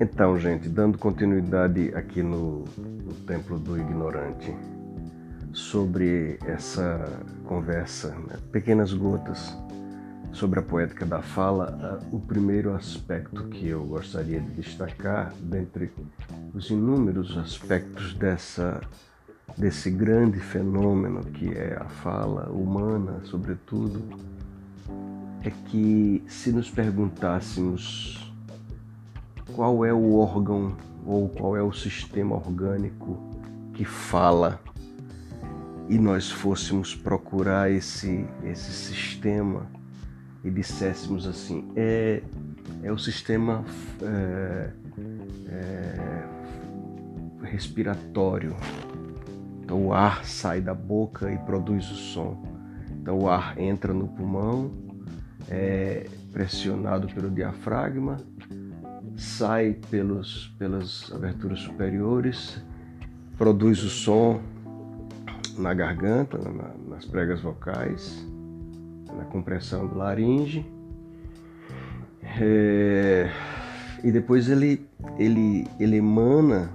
Então, gente, dando continuidade aqui no, no Templo do Ignorante, sobre essa conversa, né? pequenas gotas sobre a poética da fala, o primeiro aspecto que eu gostaria de destacar, dentre os inúmeros aspectos dessa desse grande fenômeno que é a fala humana, sobretudo, é que se nos perguntássemos qual é o órgão ou qual é o sistema orgânico que fala e nós fôssemos procurar esse, esse sistema e disséssemos assim, é, é o sistema é, é, respiratório. Então o ar sai da boca e produz o som. Então o ar entra no pulmão, é pressionado pelo diafragma sai pelos, pelas aberturas superiores, produz o som na garganta, na, nas pregas vocais, na compressão do laringe. É, e depois ele, ele, ele emana,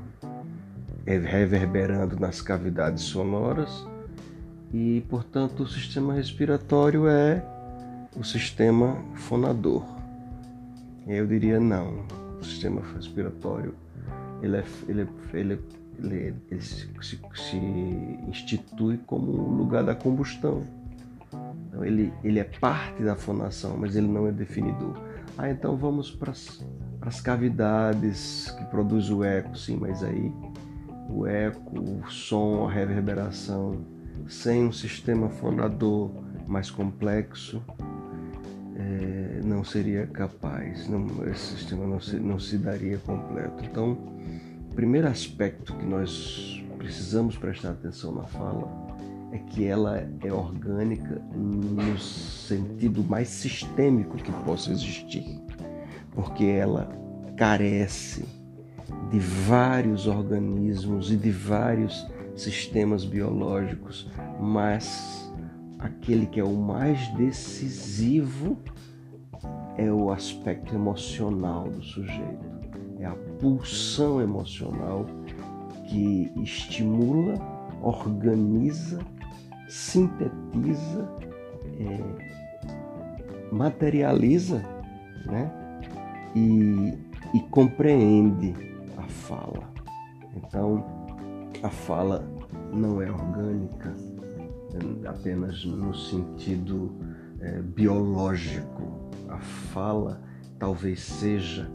é, reverberando nas cavidades sonoras, e portanto o sistema respiratório é o sistema fonador. Eu diria não o sistema respiratório ele, é, ele, ele, ele, ele se, se, se, institui como o lugar da combustão. Então, ele, ele é parte da fonação, mas ele não é definidor. Ah, então vamos para as cavidades que produz o eco, sim, mas aí o eco, o som, a reverberação, sem um sistema fonador mais complexo, é, não seria capaz, não, esse sistema não se, não se daria completo. Então, o primeiro aspecto que nós precisamos prestar atenção na fala é que ela é orgânica no sentido mais sistêmico que possa existir, porque ela carece de vários organismos e de vários sistemas biológicos, mas aquele que é o mais decisivo é o aspecto emocional do sujeito, é a pulsão emocional que estimula, organiza, sintetiza, é, materializa né? e, e compreende a fala. Então, a fala não é orgânica, apenas no sentido é, biológico. A fala talvez seja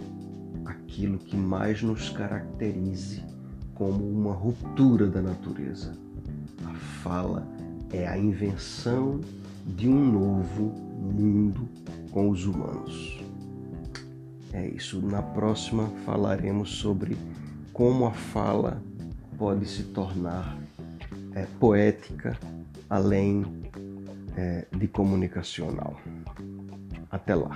aquilo que mais nos caracterize como uma ruptura da natureza. A fala é a invenção de um novo mundo com os humanos. É isso. Na próxima falaremos sobre como a fala pode se tornar é, poética além é, de comunicacional. Até lá.